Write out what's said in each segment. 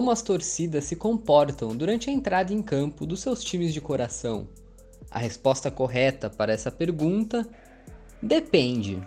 como as torcidas se comportam durante a entrada em campo dos seus times de coração? A resposta correta para essa pergunta depende.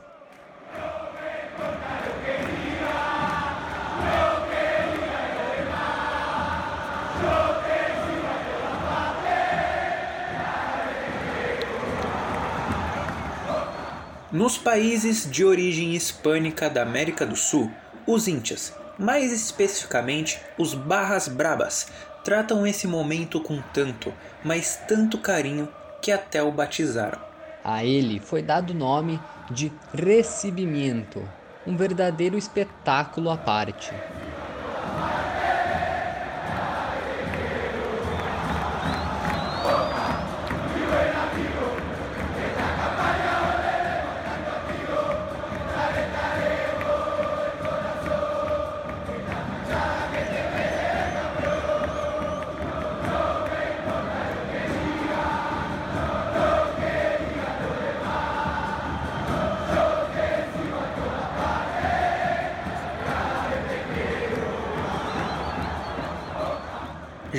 Nos países de origem hispânica da América do Sul, os índias, mais especificamente os Barras Brabas, tratam esse momento com tanto, mas tanto carinho que até o batizaram. A ele foi dado o nome de Recebimento, um verdadeiro espetáculo à parte.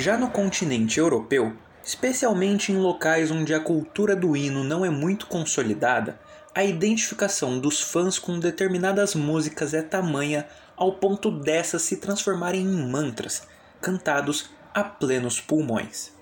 Já no continente europeu, especialmente em locais onde a cultura do hino não é muito consolidada, a identificação dos fãs com determinadas músicas é tamanha ao ponto dessas se transformarem em mantras, cantados a plenos pulmões.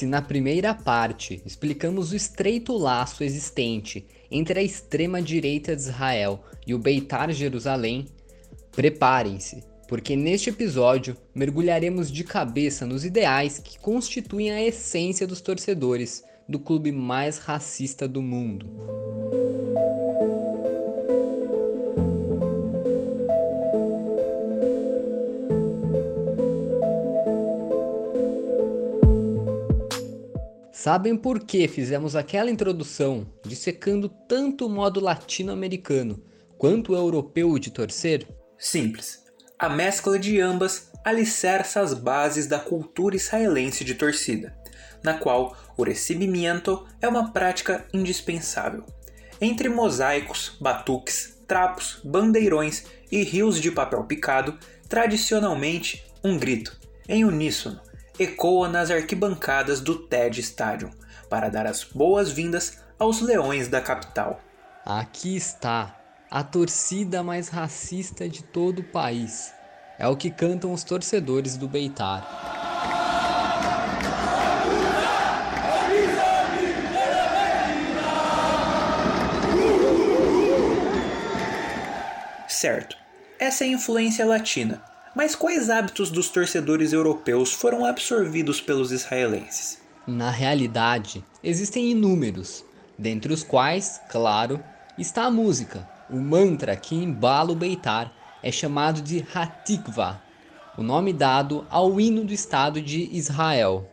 Se na primeira parte explicamos o estreito laço existente entre a extrema-direita de Israel e o Beitar Jerusalém, preparem-se, porque neste episódio mergulharemos de cabeça nos ideais que constituem a essência dos torcedores do clube mais racista do mundo. Sabem por que fizemos aquela introdução dissecando tanto o modo latino-americano quanto o europeu de torcer? Simples. A mescla de ambas alicerça as bases da cultura israelense de torcida, na qual o recebimento é uma prática indispensável. Entre mosaicos, batuques, trapos, bandeirões e rios de papel picado, tradicionalmente um grito, em uníssono, ecoa nas arquibancadas do TED Stadium para dar as boas-vindas aos leões da capital. Aqui está a torcida mais racista de todo o país. É o que cantam os torcedores do Beitar. Certo, essa é a influência latina, mas quais hábitos dos torcedores europeus foram absorvidos pelos israelenses? Na realidade, existem inúmeros, dentre os quais, claro, está a música. O mantra que embala o Beitar é chamado de Hatikva, o nome dado ao hino do Estado de Israel.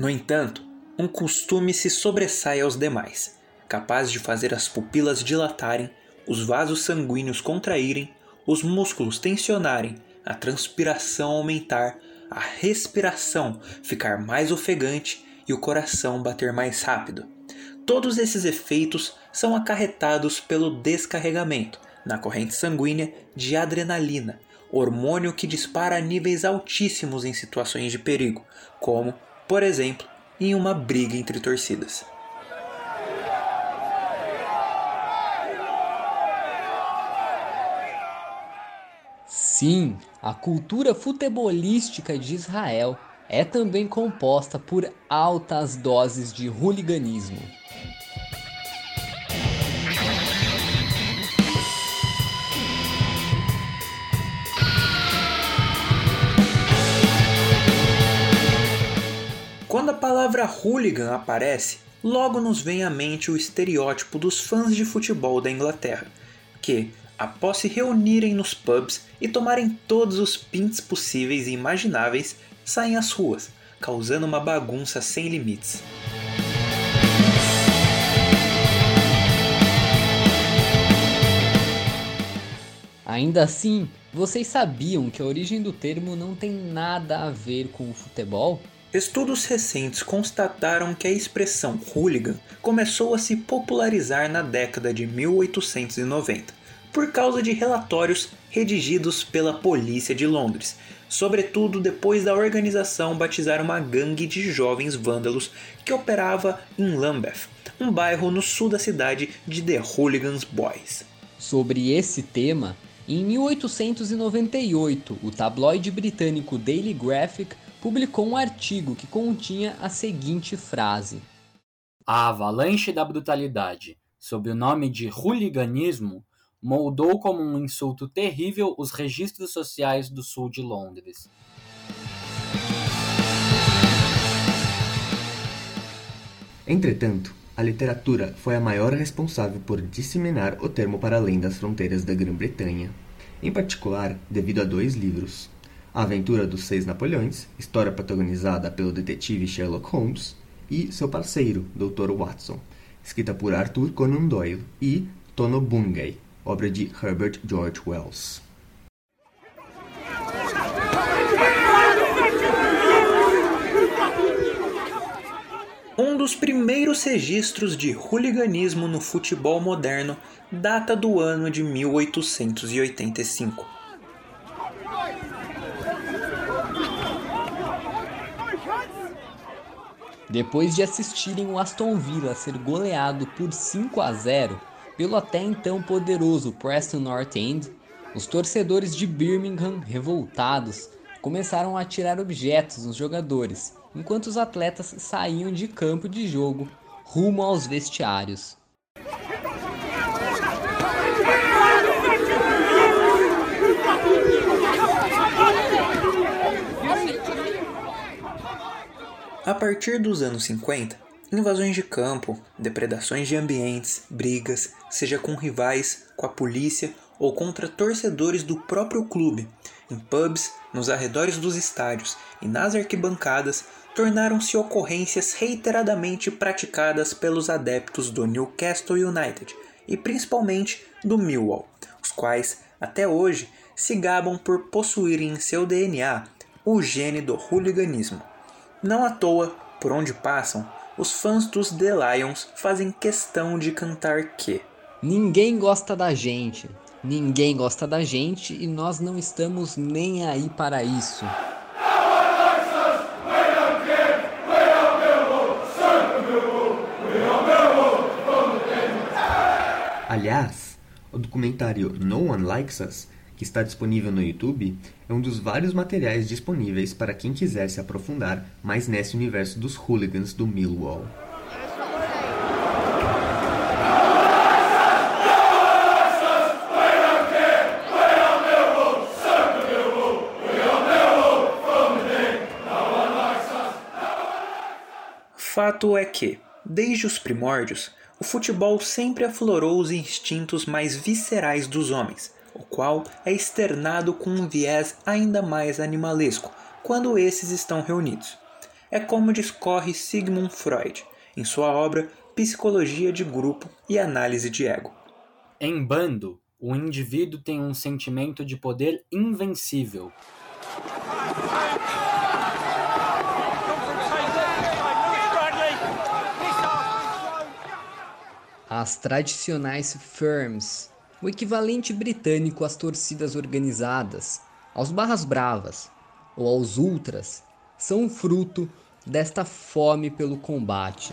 No entanto, um costume se sobressai aos demais, capaz de fazer as pupilas dilatarem, os vasos sanguíneos contraírem, os músculos tensionarem, a transpiração aumentar, a respiração ficar mais ofegante e o coração bater mais rápido. Todos esses efeitos são acarretados pelo descarregamento na corrente sanguínea de adrenalina, hormônio que dispara a níveis altíssimos em situações de perigo, como por exemplo, em uma briga entre torcidas. Sim, a cultura futebolística de Israel é também composta por altas doses de hooliganismo. Palavra hooligan aparece, logo nos vem à mente o estereótipo dos fãs de futebol da Inglaterra, que, após se reunirem nos pubs e tomarem todos os pints possíveis e imagináveis, saem às ruas, causando uma bagunça sem limites. Ainda assim, vocês sabiam que a origem do termo não tem nada a ver com o futebol? Estudos recentes constataram que a expressão hooligan começou a se popularizar na década de 1890, por causa de relatórios redigidos pela polícia de Londres, sobretudo depois da organização batizar uma gangue de jovens vândalos que operava em Lambeth, um bairro no sul da cidade de The Hooligans Boys. Sobre esse tema, em 1898, o tabloide britânico Daily Graphic publicou um artigo que continha a seguinte frase: A avalanche da brutalidade, sob o nome de hooliganismo, moldou como um insulto terrível os registros sociais do sul de Londres. Entretanto, a literatura foi a maior responsável por disseminar o termo para além das fronteiras da Grã-Bretanha, em particular devido a dois livros: A Aventura dos Seis Napoleões, história protagonizada pelo detetive Sherlock Holmes, e seu parceiro, Dr. Watson, escrita por Arthur Conan Doyle, e Tono Bungay, obra de Herbert George Wells. Um dos primeiros registros de hooliganismo no futebol moderno data do ano de 1885. Depois de assistirem o Aston Villa ser goleado por 5 a 0 pelo até então poderoso Preston North End, os torcedores de Birmingham, revoltados, começaram a atirar objetos nos jogadores enquanto os atletas saíam de campo de jogo rumo aos vestiários. A partir dos anos 50, invasões de campo, depredações de ambientes, brigas, seja com rivais, com a polícia ou contra torcedores do próprio clube, em pubs, nos arredores dos estádios e nas arquibancadas, tornaram-se ocorrências reiteradamente praticadas pelos adeptos do Newcastle United e principalmente do Millwall, os quais, até hoje, se gabam por possuírem em seu DNA o gene do hooliganismo. Não à toa, por onde passam, os fãs dos The Lions fazem questão de cantar que Ninguém gosta da gente, ninguém gosta da gente e nós não estamos nem aí para isso. Aliás, o documentário No One Likes Us, que está disponível no YouTube, é um dos vários materiais disponíveis para quem quiser se aprofundar mais nesse universo dos hooligans do Millwall. Fato é que, desde os primórdios, o futebol sempre aflorou os instintos mais viscerais dos homens, o qual é externado com um viés ainda mais animalesco quando esses estão reunidos. É como discorre Sigmund Freud em sua obra Psicologia de Grupo e Análise de Ego. Em bando, o indivíduo tem um sentimento de poder invencível. As tradicionais firms, o equivalente britânico às torcidas organizadas, aos barras bravas ou aos ultras, são fruto desta fome pelo combate.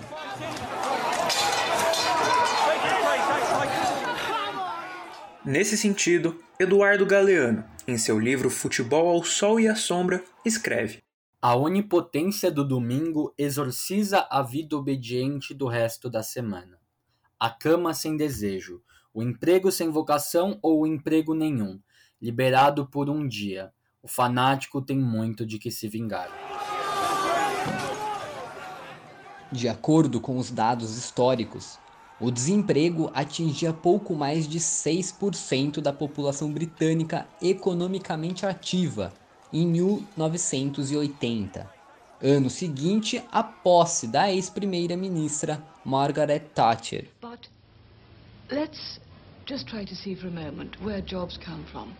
Nesse sentido, Eduardo Galeano, em seu livro Futebol ao Sol e à Sombra, escreve: A onipotência do domingo exorciza a vida obediente do resto da semana. A cama sem desejo, o emprego sem vocação ou o emprego nenhum, liberado por um dia. O fanático tem muito de que se vingar. De acordo com os dados históricos, o desemprego atingia pouco mais de 6% da população britânica economicamente ativa em 1980, ano seguinte à posse da ex-primeira-ministra Margaret Thatcher. But let's just try to see for a moment where jobs come from.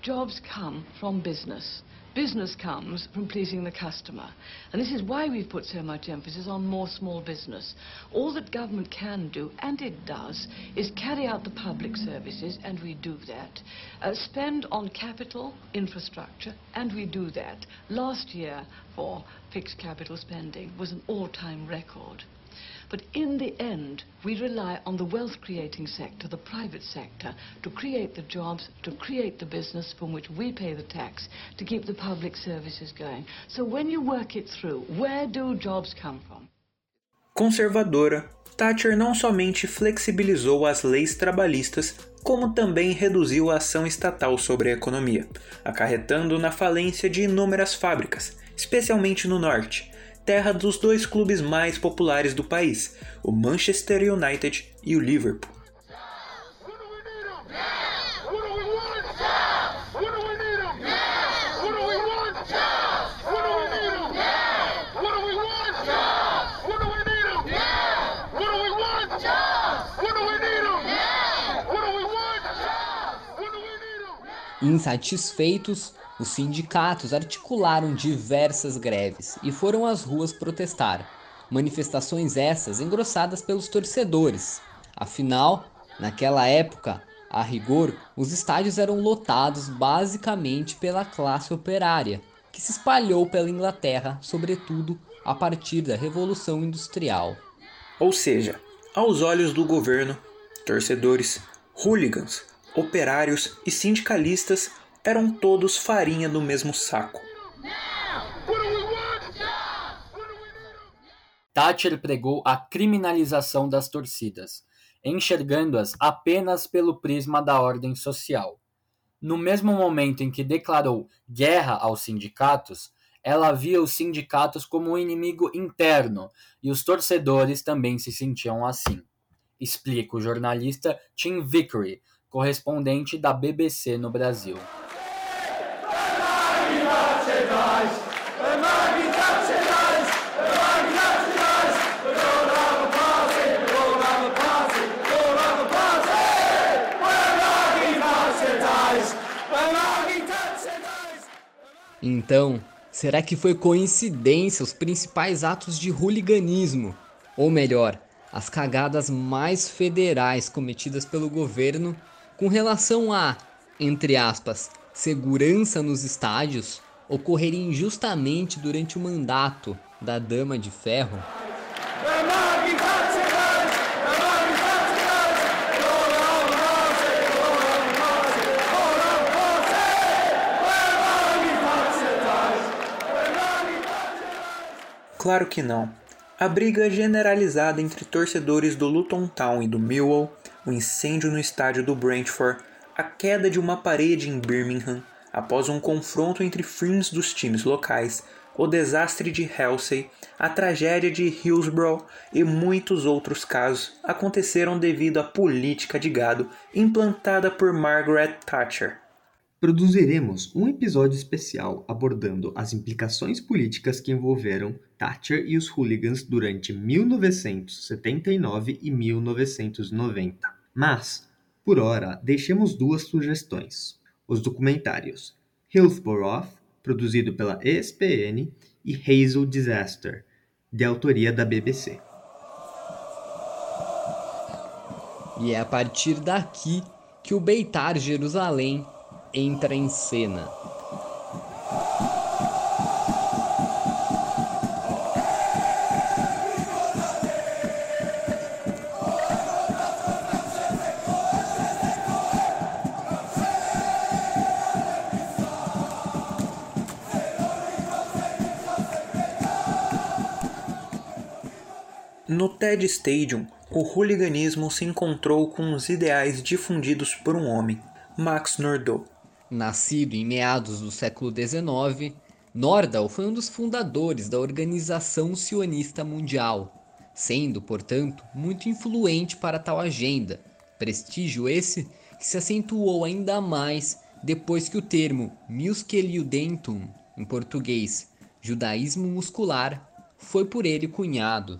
Jobs come from business. Business comes from pleasing the customer. And this is why we've put so much emphasis on more small business. All that government can do, and it does, is carry out the public services, and we do that. Uh, spend on capital infrastructure, and we do that. Last year, for fixed capital spending, was an all-time record. But in the end, we rely on the wealth creating sector, the private sector, to create the jobs, to create the business from which we pay the tax, to keep the public services going. So when you work it through, where do jobs come from? Conservadora, Thatcher não somente flexibilizou as leis trabalhistas, como também reduziu a ação estatal sobre a economia, acarretando na falência de inúmeras fábricas, especialmente no norte, terra dos dois clubes mais populares do país, o Manchester United e o Liverpool. Insatisfeitos, os sindicatos articularam diversas greves e foram às ruas protestar. Manifestações essas engrossadas pelos torcedores. Afinal, naquela época, a rigor, os estádios eram lotados basicamente pela classe operária, que se espalhou pela Inglaterra, sobretudo a partir da Revolução Industrial. Ou seja, aos olhos do governo, torcedores, hooligans, operários e sindicalistas eram todos farinha do mesmo saco. Thatcher pregou a criminalização das torcidas, enxergando-as apenas pelo prisma da ordem social. No mesmo momento em que declarou guerra aos sindicatos, ela via os sindicatos como um inimigo interno e os torcedores também se sentiam assim. Explica o jornalista Tim Vickery, correspondente da BBC no Brasil. Então, será que foi coincidência os principais atos de hooliganismo? Ou melhor, as cagadas mais federais cometidas pelo governo com relação a, entre aspas, segurança nos estádios ocorrerem justamente durante o mandato da Dama de Ferro? Claro que não. A briga generalizada entre torcedores do Luton Town e do Millwall, o incêndio no estádio do Brentford, a queda de uma parede em Birmingham após um confronto entre filmes dos times locais, o desastre de Halsey, a tragédia de Hillsborough e muitos outros casos aconteceram devido à política de gado implantada por Margaret Thatcher. Produziremos um episódio especial abordando as implicações políticas que envolveram Thatcher e os hooligans durante 1979 e 1990. Mas, por hora, deixemos duas sugestões: os documentários Hillsborough, produzido pela ESPN, e Hazel Disaster, de autoria da BBC. E é a partir daqui que o Beitar Jerusalém entra em cena. No TED Stadium, o hooliganismo se encontrou com os ideais difundidos por um homem, Max Nordau. Nascido em meados do século XIX, Nordau foi um dos fundadores da Organização Sionista Mundial, sendo, portanto, muito influente para tal agenda. Prestígio esse que se acentuou ainda mais depois que o termo Musculiudentum, em português, judaísmo muscular, foi por ele cunhado.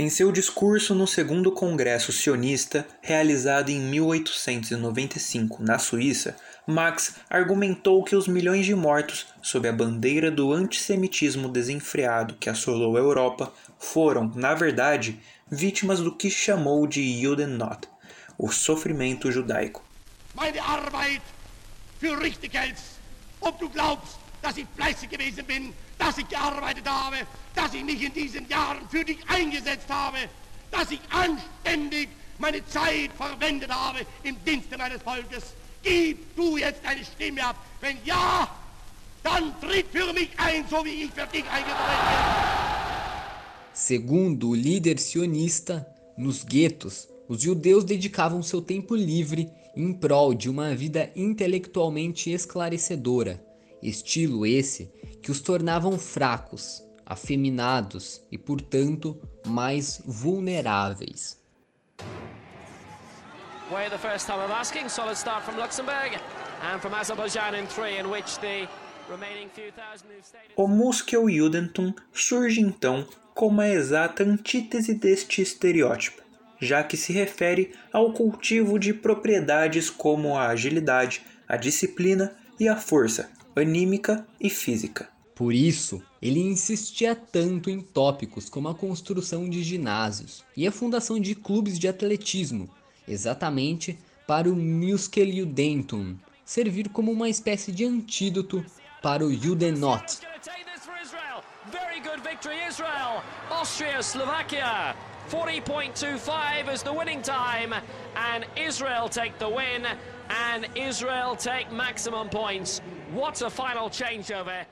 Em seu discurso no segundo Congresso Sionista, realizado em 1895 na Suíça, Marx argumentou que os milhões de mortos sob a bandeira do antissemitismo desenfreado que assolou a Europa foram, na verdade, vítimas do que chamou de Judennot, o sofrimento judaico. Meine Arbeit für richtig ob du glaubst, dass ich fleißig gewesen bin, dass ich gearbeitet habe, dass ich mich in diesen Jahren für dich eingesetzt habe, dass ich anständig meine Zeit verwendet habe im Dienste meines Volkes. Gib du jetzt deine Stimme ab. Wenn ja, dann tritt für mich ein, so wie ich für dich eingetreten bin. Segundo o líder sionista, nos guetos, os judeus dedicavam seu tempo livre em prol de uma vida intelectualmente esclarecedora, estilo esse que os tornavam fracos, afeminados e, portanto, mais vulneráveis. Way the first time of asking, solid start from Luxembourg and from Azerbaijan in three, in which the o Muskel Judentum surge então como a exata antítese deste estereótipo, já que se refere ao cultivo de propriedades como a agilidade, a disciplina e a força, anímica e física. Por isso, ele insistia tanto em tópicos como a construção de ginásios e a fundação de clubes de atletismo, exatamente para o Muskeljudentum servir como uma espécie de antídoto para o Judenot. Very good victory, Israel. Austria, Slovakia. 40.25 is the winning time, and Israel take the win, and Israel take maximum points. What a final changeover.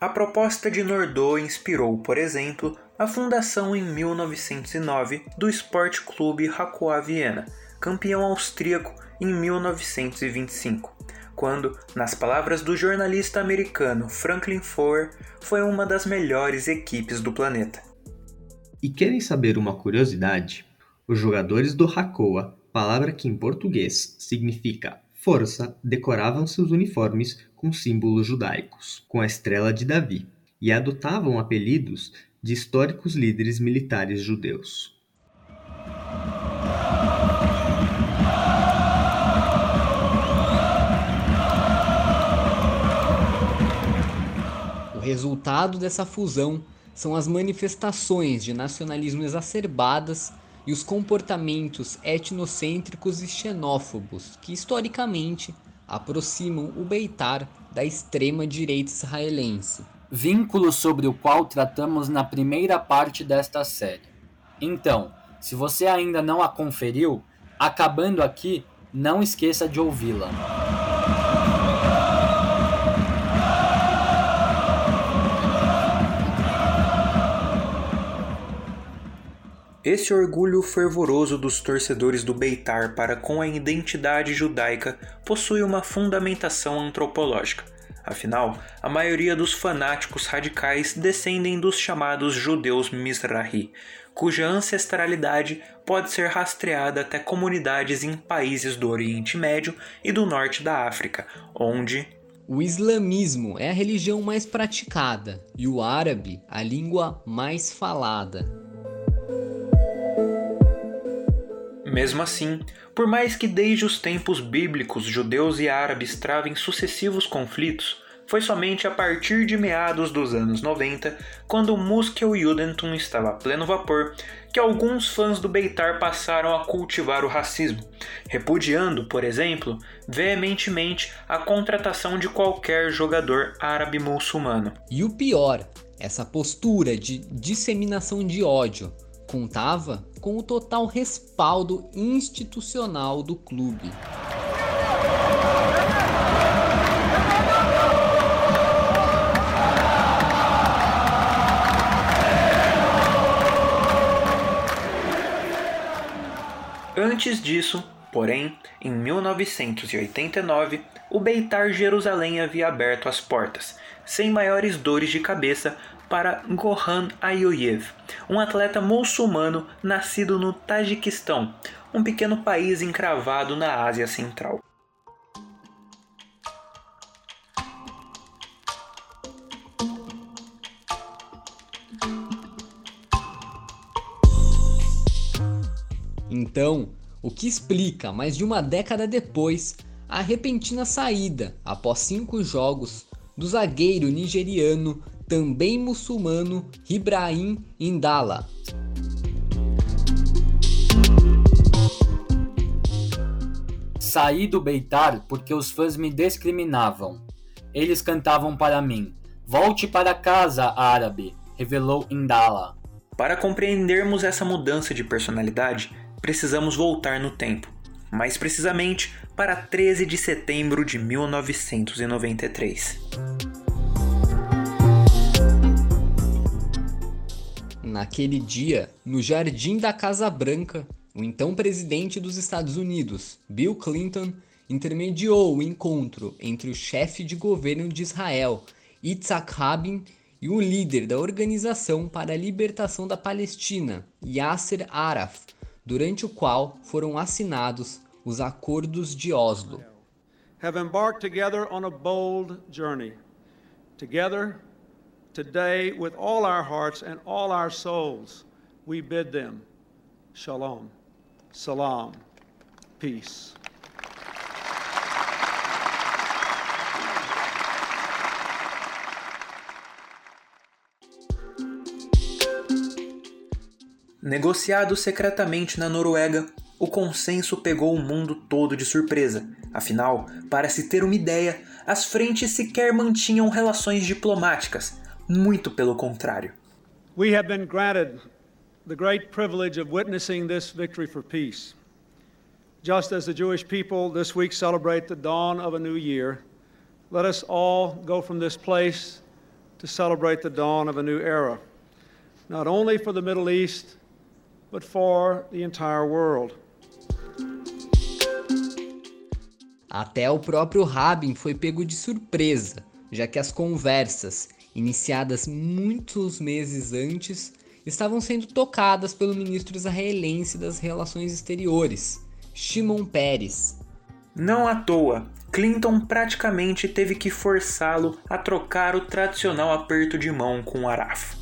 A proposta de Nordau inspirou, por exemplo, a fundação em 1909 do Sport Clube Hakoah Viena, campeão austríaco em 1925, quando, nas palavras do jornalista americano Franklin Foer, foi uma das melhores equipes do planeta. E querem saber uma curiosidade? Os jogadores do Hakoah, palavra que em português significa força, decoravam seus uniformes com símbolos judaicos, com a estrela de Davi, e adotavam apelidos de históricos líderes militares judeus. O resultado dessa fusão são as manifestações de nacionalismo exacerbadas e os comportamentos etnocêntricos e xenófobos que historicamente aproximam o Beitar da extrema-direita israelense. Vínculo sobre o qual tratamos na primeira parte desta série. Então, se você ainda não a conferiu, acabando aqui, não esqueça de ouvi-la. Esse orgulho fervoroso dos torcedores do Beitar para com a identidade judaica possui uma fundamentação antropológica. Afinal, a maioria dos fanáticos radicais descendem dos chamados judeus Mizrahi, cuja ancestralidade pode ser rastreada até comunidades em países do Oriente Médio e do Norte da África, onde o islamismo é a religião mais praticada e o árabe a língua mais falada. Mesmo assim, por mais que desde os tempos bíblicos judeus e árabes travem sucessivos conflitos, foi somente a partir de meados dos anos 90, quando o Muskel Judentum estava a pleno vapor, que alguns fãs do Beitar passaram a cultivar o racismo, repudiando, por exemplo, veementemente a contratação de qualquer jogador árabe muçulmano. E o pior, essa postura de disseminação de ódio contava com o total respaldo institucional do clube. Antes disso, porém, em 1989, o Beitar Jerusalém havia aberto as portas, sem maiores dores de cabeça, para Gohan Ayoyev, um atleta muçulmano nascido no Tajiquistão, um pequeno país encravado na Ásia Central. Então, o que explica, mais de uma década depois, a repentina saída, após cinco jogos, do zagueiro nigeriano, também muçulmano, Ibrahim Indala. Saí do Beitar porque os fãs me discriminavam. Eles cantavam para mim: Volte para casa, árabe, revelou Indala. Para compreendermos essa mudança de personalidade, precisamos voltar no tempo, mais precisamente para 13 de setembro de 1993. Naquele dia, no jardim da Casa Branca, o então presidente dos Estados Unidos, Bill Clinton, intermediou o encontro entre o chefe de governo de Israel, Yitzhak Rabin, e o líder da Organização para a Libertação da Palestina, Yasser Arafat, durante o qual foram assinados os Acordos de Oslo. Have embarked together on a bold journey. Together, today, with all our hearts and all our souls, we bid them shalom, salam, peace. Negociado secretamente na Noruega, o consenso pegou o mundo todo de surpresa. Afinal, para se ter uma ideia, as frentes sequer mantinham relações diplomáticas, muito pelo contrário. We have been granted the great privilege of witnessing this victory for peace. Just as the Jewish people this week celebrate the dawn of a new year, let us all go from this place to celebrate the dawn of a new era, not only for the Middle East, but for the entire world. Até o próprio Rabin foi pego de surpresa, já que as conversas, iniciadas muitos meses antes, estavam sendo tocadas pelo ministro israelense das Relações Exteriores, Shimon Peres. Não à toa, Clinton praticamente teve que forçá-lo a trocar o tradicional aperto de mão com Araf.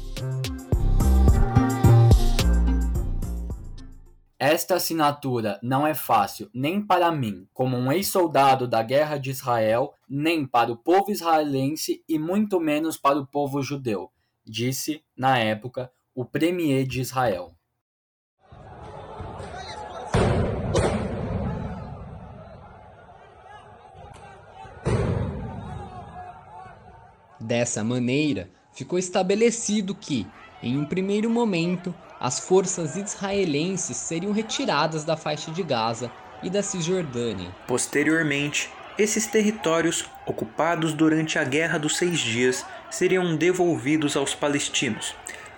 Esta assinatura não é fácil nem para mim, como um ex-soldado da Guerra de Israel, nem para o povo israelense e muito menos para o povo judeu, disse, na época, o premier de Israel. Dessa maneira, ficou estabelecido que, em um primeiro momento, as forças israelenses seriam retiradas da faixa de Gaza e da Cisjordânia. Posteriormente, esses territórios, ocupados durante a Guerra dos Seis Dias, seriam devolvidos aos palestinos,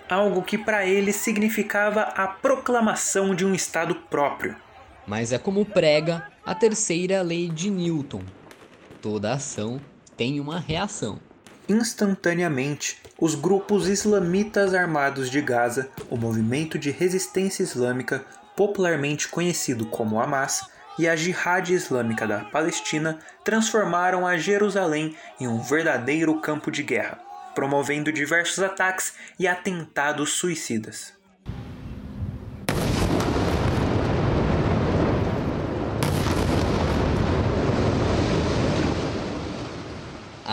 algo que para eles significava a proclamação de um Estado próprio. Mas é como prega a terceira lei de Newton: toda ação tem uma reação. Instantaneamente, os grupos islamitas armados de Gaza, o movimento de resistência islâmica, popularmente conhecido como Hamas, e a Jihad Islâmica da Palestina transformaram a Jerusalém em um verdadeiro campo de guerra, promovendo diversos ataques e atentados suicidas.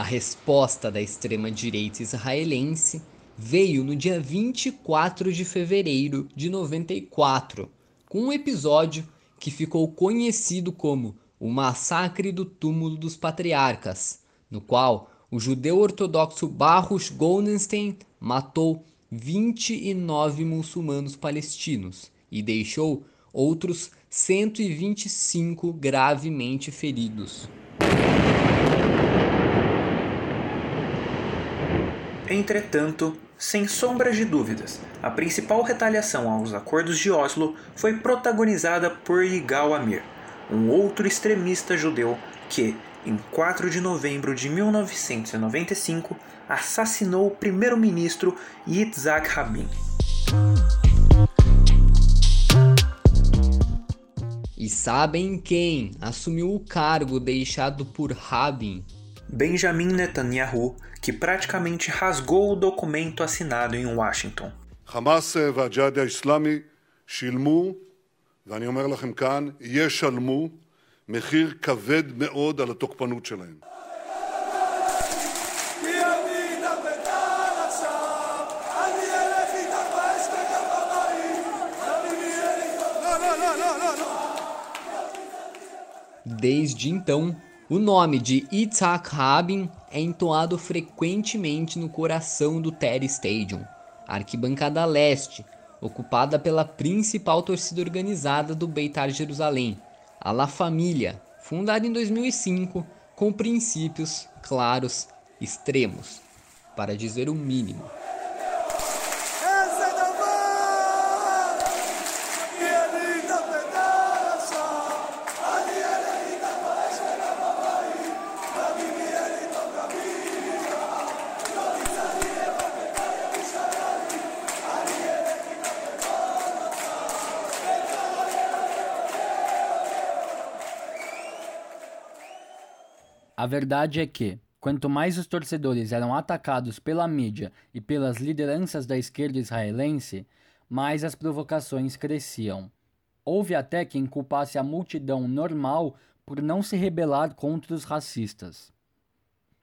Resposta da extrema-direita israelense veio no dia 24 de fevereiro de 94, com um episódio que ficou conhecido como o Massacre do Túmulo dos Patriarcas, no qual o judeu ortodoxo Baruch Goldenstein matou 29 muçulmanos palestinos e deixou outros 125 gravemente feridos. Entretanto, sem sombras de dúvidas, a principal retaliação aos acordos de Oslo foi protagonizada por Yigal Amir, um outro extremista judeu que, em 4 de novembro de 1995, assassinou o primeiro-ministro Yitzhak Rabin. E sabem quem assumiu o cargo deixado por Rabin? Benjamin Netanyahu, que praticamente rasgou o documento assinado em Washington. חמאס והג'יהאד האסלאמי שילמו, ואני אומר לכם כאן, ישלמו, מחיר כבד מאוד על התוקפנות שלהם. Desde então, o nome de Itzhak Rabin é entoado frequentemente no coração do Terry Stadium, arquibancada leste, ocupada pela principal torcida organizada do Beitar Jerusalém, a La Família, fundada em 2005 com princípios claros, extremos, para dizer o mínimo. A verdade é que, quanto mais os torcedores eram atacados pela mídia e pelas lideranças da esquerda israelense, mais as provocações cresciam. Houve até quem culpasse a multidão normal por não se rebelar contra os racistas.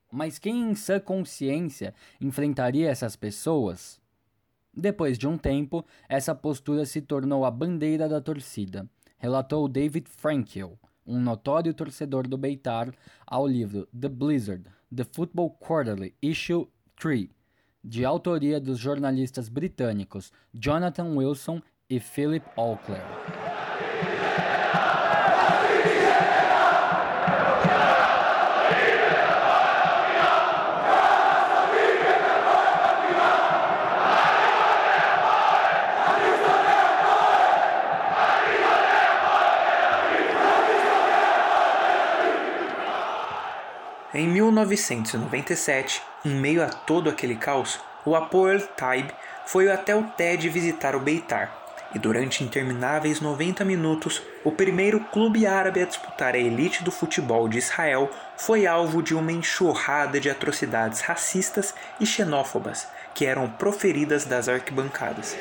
Mas quem em sã consciência enfrentaria essas pessoas? Depois de um tempo, essa postura se tornou a bandeira da torcida, relatou David Frankel, um notório torcedor do Beitar, ao livro The Blizzard, The Football Quarterly, Issue 3, de autoria dos jornalistas britânicos Jonathan Wilson e Philip Auckler. 1997, em meio a todo aquele caos, o Apoel Taib foi até o TED visitar o Beitar, e durante intermináveis 90 minutos, o primeiro clube árabe a disputar a elite do futebol de Israel foi alvo de uma enxurrada de atrocidades racistas e xenófobas que eram proferidas das arquibancadas.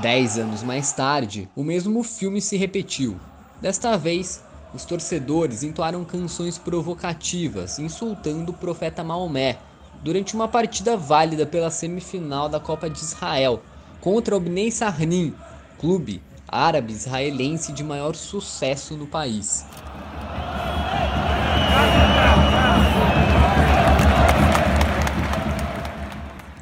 Dez anos mais tarde, o mesmo filme se repetiu. Desta vez, os torcedores entoaram canções provocativas, insultando o profeta Maomé, durante uma partida válida pela semifinal da Copa de Israel contra o Bnei Sarnim, clube árabe israelense de maior sucesso no país.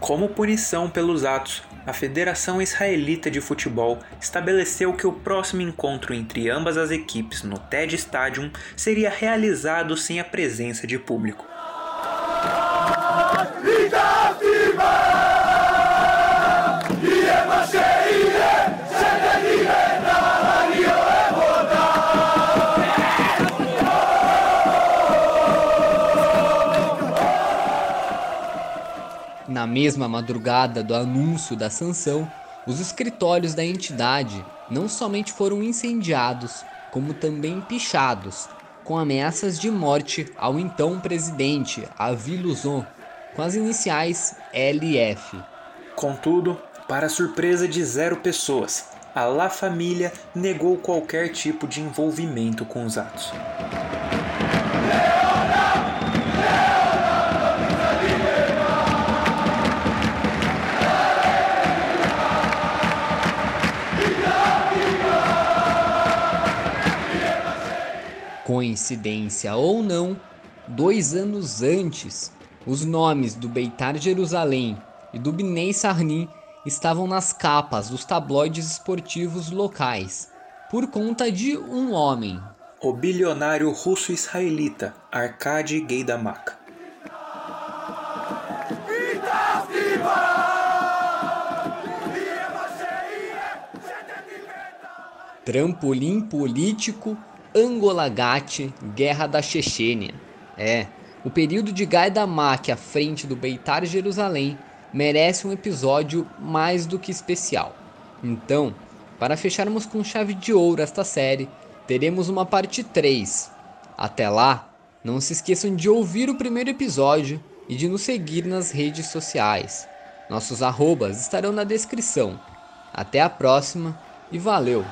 Como punição pelos atos, a Federação Israelita de Futebol estabeleceu que o próximo encontro entre ambas as equipes no TED Stadium seria realizado sem a presença de público. Na mesma madrugada do anúncio da sanção, os escritórios da entidade não somente foram incendiados, como também pichados, com ameaças de morte ao então presidente Avi Luzon, com as iniciais LF. Contudo, para surpresa de zero pessoas, a La Família negou qualquer tipo de envolvimento com os atos. Coincidência ou não, dois anos antes, Os nomes do Beitar Jerusalém e do Bnei Sarnin estavam nas capas dos tabloides esportivos locais, por conta de um homem. O bilionário russo-israelita Arkady Geidamak. Trampolim político, Angolagate, Guerra da Chechênia. É, o período de Gaidamak à frente do Beitar Jerusalém merece um episódio mais do que especial. Então, para fecharmos com chave de ouro esta série, teremos uma parte 3. Até lá, não se esqueçam de ouvir o primeiro episódio e de nos seguir nas redes sociais. Nossos arrobas estarão na descrição. Até a próxima e valeu!